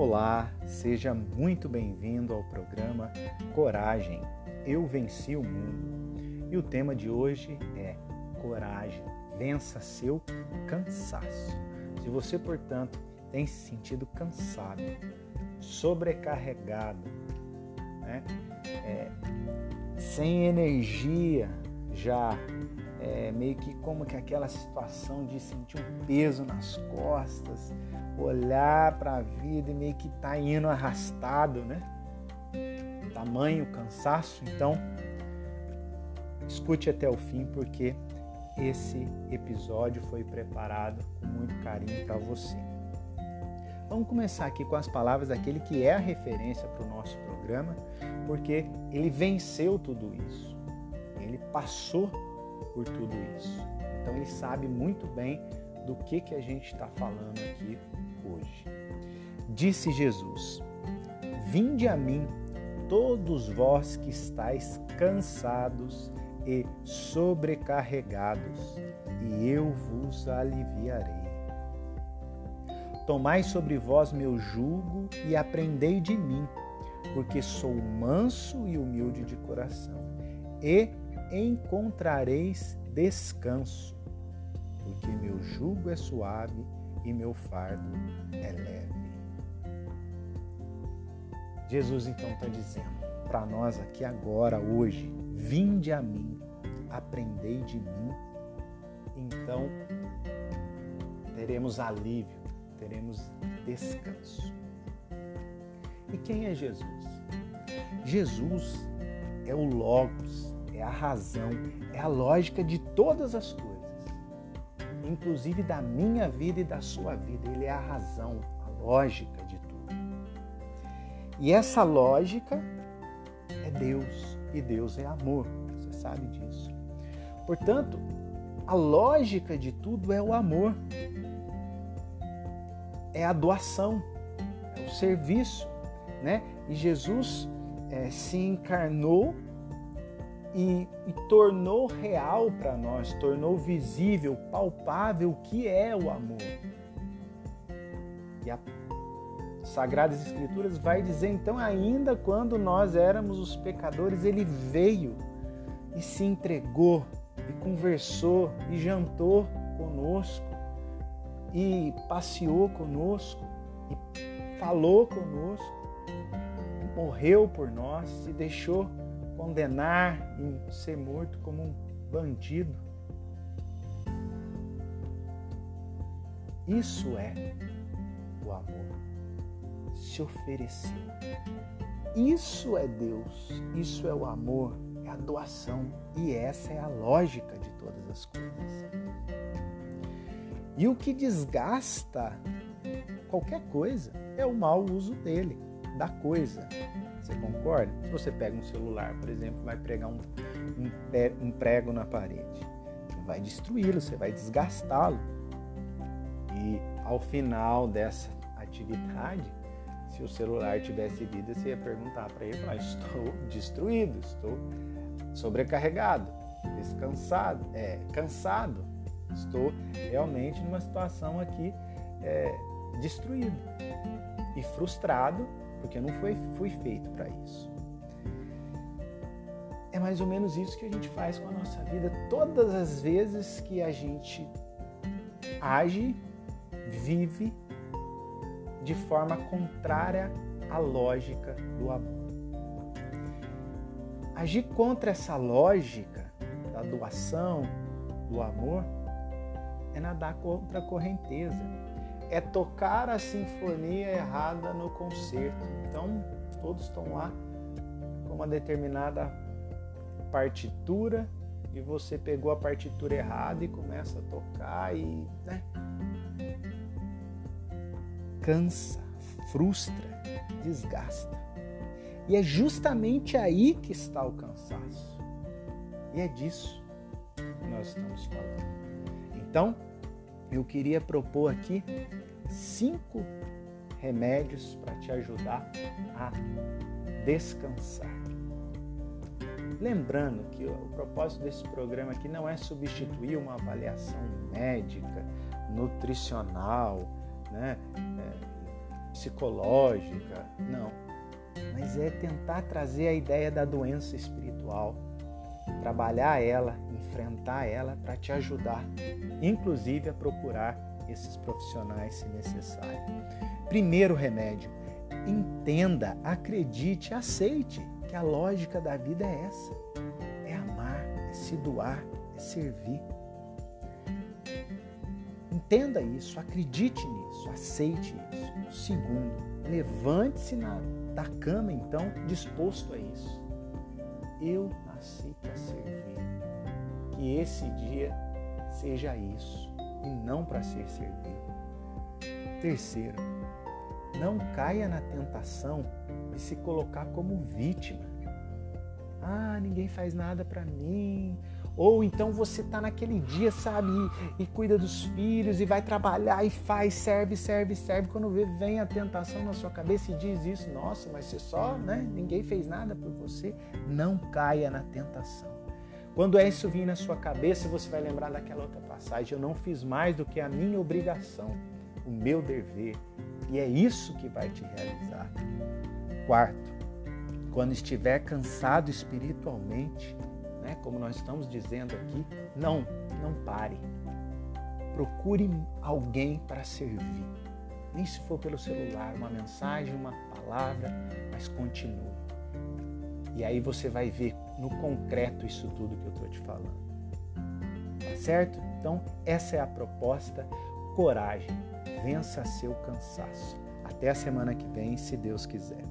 Olá, seja muito bem-vindo ao programa Coragem. Eu venci o mundo. E o tema de hoje é Coragem, vença seu cansaço. Se você, portanto, tem se sentido cansado, sobrecarregado, né? É, sem energia já é, meio que como que aquela situação de sentir um peso nas costas, olhar para a vida e meio que tá indo arrastado, né? Tamanho cansaço, então escute até o fim porque esse episódio foi preparado com muito carinho para você. Vamos começar aqui com as palavras daquele que é a referência para o nosso programa, porque ele venceu tudo isso. Ele passou por tudo isso. Então ele sabe muito bem do que, que a gente está falando aqui hoje. Disse Jesus: Vinde a mim, todos vós que estáis cansados e sobrecarregados, e eu vos aliviarei. Tomai sobre vós meu jugo e aprendei de mim, porque sou manso e humilde de coração, e encontrareis descanso, porque meu jugo é suave e meu fardo é leve. Jesus então está dizendo para nós aqui agora, hoje, vinde a mim, aprendei de mim, então teremos alívio, teremos descanso. E quem é Jesus? Jesus é o Logos, é a razão, é a lógica de todas as coisas, inclusive da minha vida e da sua vida. Ele é a razão, a lógica de tudo. E essa lógica é Deus, e Deus é amor, você sabe disso. Portanto, a lógica de tudo é o amor, é a doação, é o serviço, né? E Jesus é, se encarnou e, e tornou real para nós, tornou visível, palpável o que é o amor. E a Sagradas Escrituras vai dizer então, ainda quando nós éramos os pecadores, ele veio e se entregou e conversou e jantou conosco e passeou conosco e falou conosco, morreu por nós, se deixou condenar e ser morto como um bandido. Isso é o amor. Se oferecer. Isso é Deus. Isso é o amor. É a doação. E essa é a lógica de todas as coisas. E o que desgasta qualquer coisa é o mau uso dele, da coisa. Você concorda? Se você pega um celular, por exemplo, vai pregar um, um, um prego na parede, você vai destruí-lo, você vai desgastá-lo. E ao final dessa atividade, se o celular tivesse vida, você ia perguntar para ele: ah, estou destruído, estou sobrecarregado, descansado, é, cansado, estou realmente numa situação aqui é, destruído e frustrado porque não foi, fui feito para isso. É mais ou menos isso que a gente faz com a nossa vida todas as vezes que a gente age, vive de forma contrária à lógica do amor. Agir contra essa lógica da doação, do amor, é nadar contra a correnteza é tocar a sinfonia errada no concerto. Então, todos estão lá com uma determinada partitura e você pegou a partitura errada e começa a tocar e né? cansa, frustra, desgasta. E é justamente aí que está o cansaço. E é disso que nós estamos falando. Então, eu queria propor aqui cinco remédios para te ajudar a descansar. Lembrando que o propósito desse programa aqui não é substituir uma avaliação médica, nutricional, né, é, psicológica, não. Mas é tentar trazer a ideia da doença espiritual, trabalhar ela, enfrentar ela para te ajudar, inclusive a procurar esses profissionais se necessário. Primeiro remédio, entenda, acredite, aceite que a lógica da vida é essa: é amar, é se doar, é servir. Entenda isso, acredite nisso, aceite isso. Segundo, levante-se da cama então disposto a isso. Eu nasci para servir. Que esse dia seja isso e não para ser servido. Terceiro, não caia na tentação de se colocar como vítima. Ah, ninguém faz nada para mim. Ou então você está naquele dia, sabe, e, e, cuida dos filhos e vai trabalhar e faz, serve, serve, serve. Quando vê, vem a tentação na sua cabeça e diz isso, nossa, mas você só, né? Ninguém fez nada por você. Não caia na tentação. Quando é isso vir na sua cabeça, você vai lembrar daquela outra passagem. Eu não fiz mais do que a minha obrigação, o meu dever. E é isso que vai te realizar. Quarto, quando estiver cansado espiritualmente, né, como nós estamos dizendo aqui, não, não pare. Procure alguém para servir. Nem se for pelo celular, uma mensagem, uma palavra, mas continue. E aí você vai ver no concreto isso tudo que eu estou te falando. Tá certo? Então, essa é a proposta. Coragem, vença seu cansaço. Até a semana que vem, se Deus quiser.